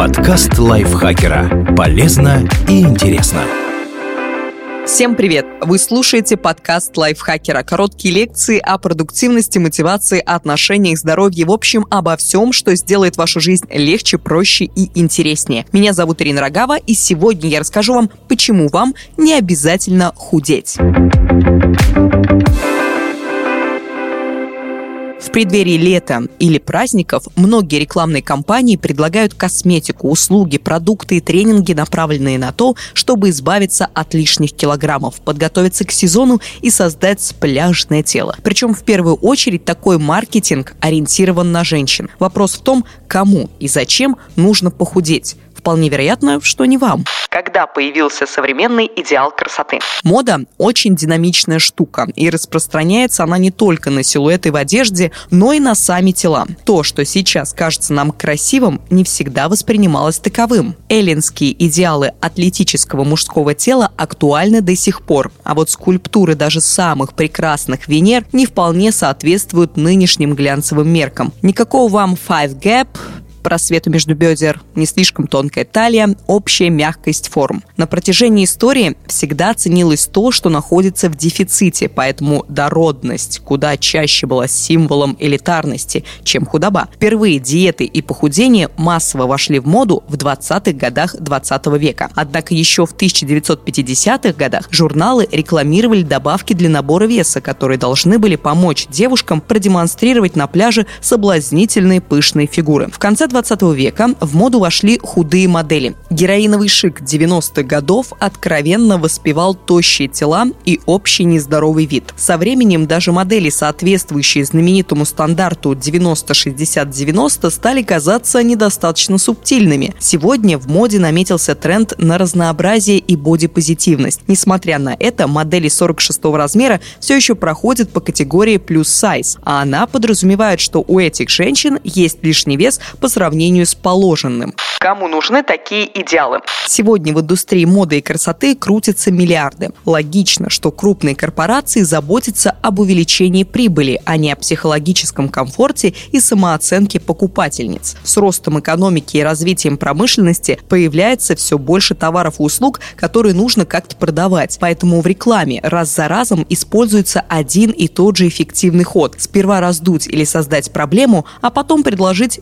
Подкаст лайфхакера. Полезно и интересно. Всем привет! Вы слушаете подкаст лайфхакера. Короткие лекции о продуктивности, мотивации, отношениях, здоровье, в общем, обо всем, что сделает вашу жизнь легче, проще и интереснее. Меня зовут Ирина Рогава, и сегодня я расскажу вам, почему вам не обязательно худеть. В преддверии лета или праздников многие рекламные кампании предлагают косметику, услуги, продукты и тренинги, направленные на то, чтобы избавиться от лишних килограммов, подготовиться к сезону и создать пляжное тело. Причем в первую очередь такой маркетинг ориентирован на женщин. Вопрос в том, кому и зачем нужно похудеть. Вполне вероятно, что не вам. Когда появился современный идеал красоты? Мода – очень динамичная штука, и распространяется она не только на силуэты в одежде, но и на сами тела. То, что сейчас кажется нам красивым, не всегда воспринималось таковым. Эллинские идеалы атлетического мужского тела актуальны до сих пор, а вот скульптуры даже самых прекрасных Венер не вполне соответствуют нынешним глянцевым меркам. Никакого вам Five Gap, просвету между бедер, не слишком тонкая талия, общая мягкость форм. На протяжении истории всегда ценилось то, что находится в дефиците, поэтому дородность куда чаще была символом элитарности, чем худоба. Впервые диеты и похудение массово вошли в моду в 20-х годах 20 века. Однако еще в 1950-х годах журналы рекламировали добавки для набора веса, которые должны были помочь девушкам продемонстрировать на пляже соблазнительные пышные фигуры. В конце 20 века в моду вошли худые модели. Героиновый шик 90-х годов откровенно воспевал тощие тела и общий нездоровый вид. Со временем даже модели, соответствующие знаменитому стандарту 90-60-90, стали казаться недостаточно субтильными. Сегодня в моде наметился тренд на разнообразие и бодипозитивность. Несмотря на это, модели 46 размера все еще проходят по категории плюс сайз, а она подразумевает, что у этих женщин есть лишний вес по сравнению сравнению с положенным. Кому нужны такие идеалы? Сегодня в индустрии моды и красоты крутятся миллиарды. Логично, что крупные корпорации заботятся об увеличении прибыли, а не о психологическом комфорте и самооценке покупательниц. С ростом экономики и развитием промышленности появляется все больше товаров и услуг, которые нужно как-то продавать. Поэтому в рекламе раз за разом используется один и тот же эффективный ход. Сперва раздуть или создать проблему, а потом предложить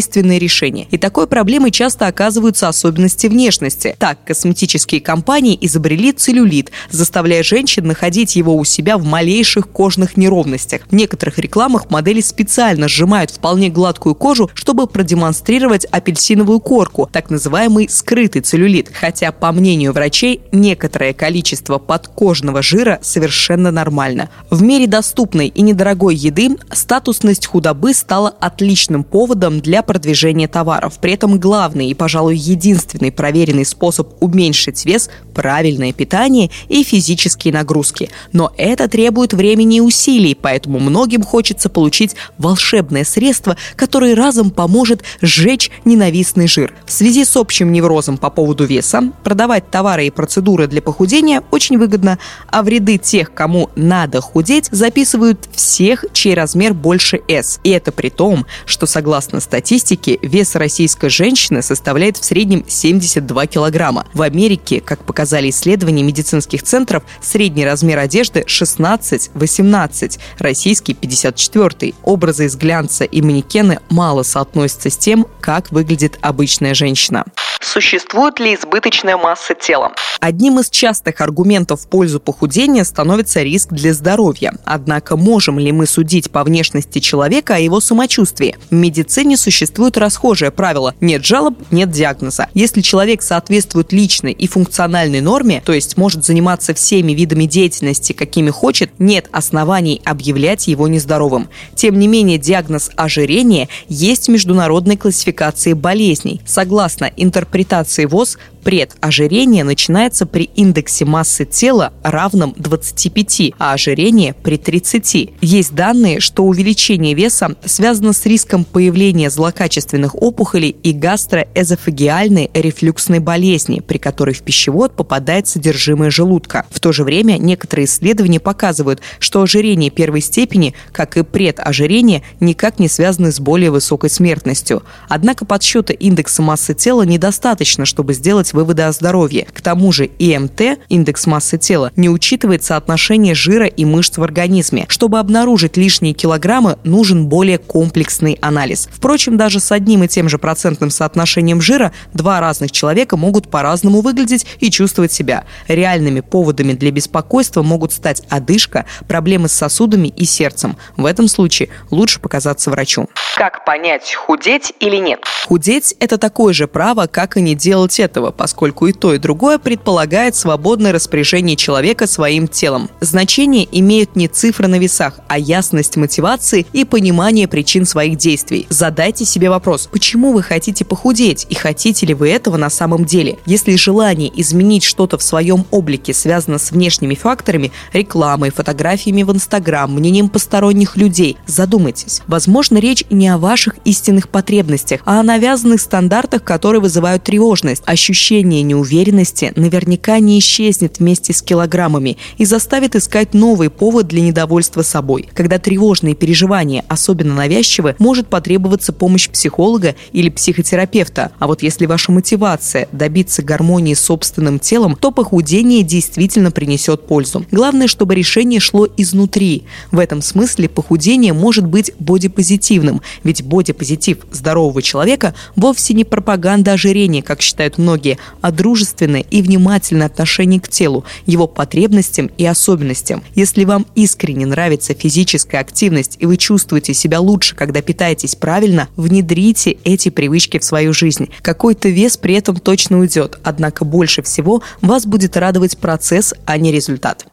чудодейственное решение. И такой проблемой часто оказываются особенности внешности. Так, косметические компании изобрели целлюлит, заставляя женщин находить его у себя в малейших кожных неровностях. В некоторых рекламах модели специально сжимают вполне гладкую кожу, чтобы продемонстрировать апельсиновую корку, так называемый скрытый целлюлит. Хотя, по мнению врачей, некоторое количество подкожного жира совершенно нормально. В мире доступной и недорогой еды статусность худобы стала отличным поводом для продвижения товаров. При этом главный и, пожалуй, единственный проверенный способ уменьшить вес – правильное питание и физические нагрузки. Но это требует времени и усилий, поэтому многим хочется получить волшебное средство, которое разом поможет сжечь ненавистный жир. В связи с общим неврозом по поводу веса, продавать товары и процедуры для похудения очень выгодно, а вреды тех, кому надо худеть, записывают всех, чей размер больше S. И это при том, что, согласно статистике, вес российской женщины составляет в среднем 72 килограмма. В Америке, как показали исследования медицинских центров, средний размер одежды 16-18, российский 54. Образы из глянца и манекены мало соотносятся с тем, как выглядит обычная женщина. Существует ли избыточная масса тела? Одним из частых аргументов в пользу похудения становится риск для здоровья. Однако можем ли мы судить по внешности человека о его самочувствии? В медицине существует расхожее правило «нет жалоб, нет диагноза». Если человек соответствует личной и функциональной норме, то есть может заниматься всеми видами деятельности, какими хочет, нет оснований объявлять его нездоровым. Тем не менее, диагноз ожирения есть в международной классификации болезней. Согласно интерпретации интерпретации ВОЗ предожирение начинается при индексе массы тела равном 25, а ожирение при 30. Есть данные, что увеличение веса связано с риском появления злокачественных опухолей и гастроэзофагиальной рефлюксной болезни, при которой в пищевод попадает содержимое желудка. В то же время некоторые исследования показывают, что ожирение первой степени, как и предожирение, никак не связаны с более высокой смертностью. Однако подсчета индекса массы тела недостаточно, чтобы сделать выводы о здоровье. К тому же ИМТ, индекс массы тела, не учитывает соотношение жира и мышц в организме. Чтобы обнаружить лишние килограммы, нужен более комплексный анализ. Впрочем, даже с одним и тем же процентным соотношением жира два разных человека могут по-разному выглядеть и чувствовать себя. Реальными поводами для беспокойства могут стать одышка, проблемы с сосудами и сердцем. В этом случае лучше показаться врачу. Как понять, худеть или нет? Худеть – это такое же право, как и не делать этого, поскольку и то, и другое предполагает свободное распоряжение человека своим телом. Значение имеют не цифры на весах, а ясность мотивации и понимание причин своих действий. Задайте себе вопрос, почему вы хотите похудеть и хотите ли вы этого на самом деле? Если желание изменить что-то в своем облике связано с внешними факторами, рекламой, фотографиями в Инстаграм, мнением посторонних людей, задумайтесь. Возможно, речь не о ваших истинных потребностях, а о навязанных стандартах, которые вызывают тревожность. Ощущение неуверенности наверняка не исчезнет вместе с килограммами и заставит искать новый повод для недовольства собой. Когда тревожные переживания особенно навязчивы, может потребоваться помощь психолога или психотерапевта. А вот если ваша мотивация добиться гармонии с собственным телом, то похудение действительно принесет пользу. Главное, чтобы решение шло изнутри. В этом смысле похудение может быть бодипозитивным, ведь бодипозитив здорового человека вовсе не пропаганда ожирения, как считают многие, а дружественное и внимательное отношение к телу, его потребностям и особенностям. Если вам искренне нравится физическая активность и вы чувствуете себя лучше, когда питаетесь правильно, внедрите эти привычки в свою жизнь. Какой-то вес при этом точно уйдет, однако больше всего вас будет радовать процесс, а не результат.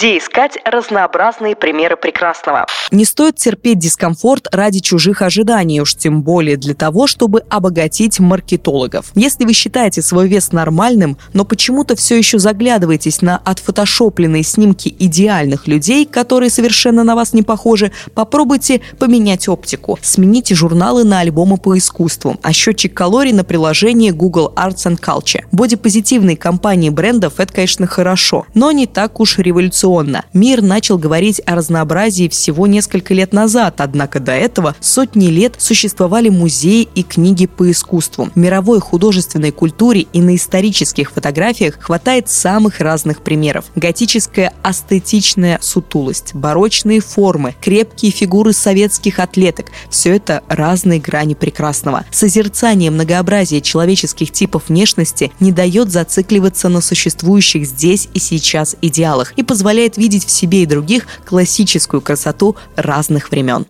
Где искать разнообразные примеры прекрасного? Не стоит терпеть дискомфорт ради чужих ожиданий, уж тем более для того, чтобы обогатить маркетологов. Если вы считаете свой вес нормальным, но почему-то все еще заглядываетесь на отфотошопленные снимки идеальных людей, которые совершенно на вас не похожи, попробуйте поменять оптику. Смените журналы на альбомы по искусству, а счетчик калорий на приложение Google Arts and Culture. Бодипозитивные компании брендов – это, конечно, хорошо, но не так уж революционно. Мир начал говорить о разнообразии всего несколько лет назад, однако до этого сотни лет существовали музеи и книги по искусству. В мировой художественной культуре и на исторических фотографиях хватает самых разных примеров. Готическая астетичная сутулость, барочные формы, крепкие фигуры советских атлеток – все это разные грани прекрасного. Созерцание многообразия человеческих типов внешности не дает зацикливаться на существующих здесь и сейчас идеалах и позволяет видеть в себе и других классическую красоту разных времен.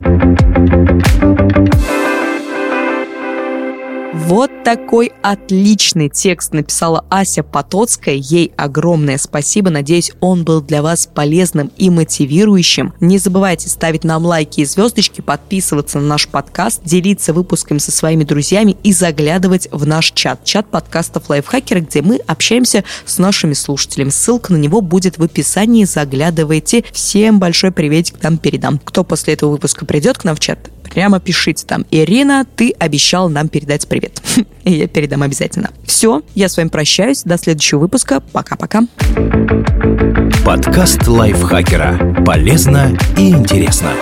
Вот такой отличный текст написала Ася Потоцкая. Ей огромное спасибо. Надеюсь, он был для вас полезным и мотивирующим. Не забывайте ставить нам лайки и звездочки, подписываться на наш подкаст, делиться выпусками со своими друзьями и заглядывать в наш чат. Чат подкастов Лайфхакера, где мы общаемся с нашими слушателями. Ссылка на него будет в описании. Заглядывайте. Всем большой приветик там передам. Кто после этого выпуска придет к нам в чат, прямо пишите там. Ирина, ты обещал нам передать привет. И я передам обязательно. Все, я с вами прощаюсь. До следующего выпуска. Пока-пока. Подкаст лайфхакера. Полезно и интересно.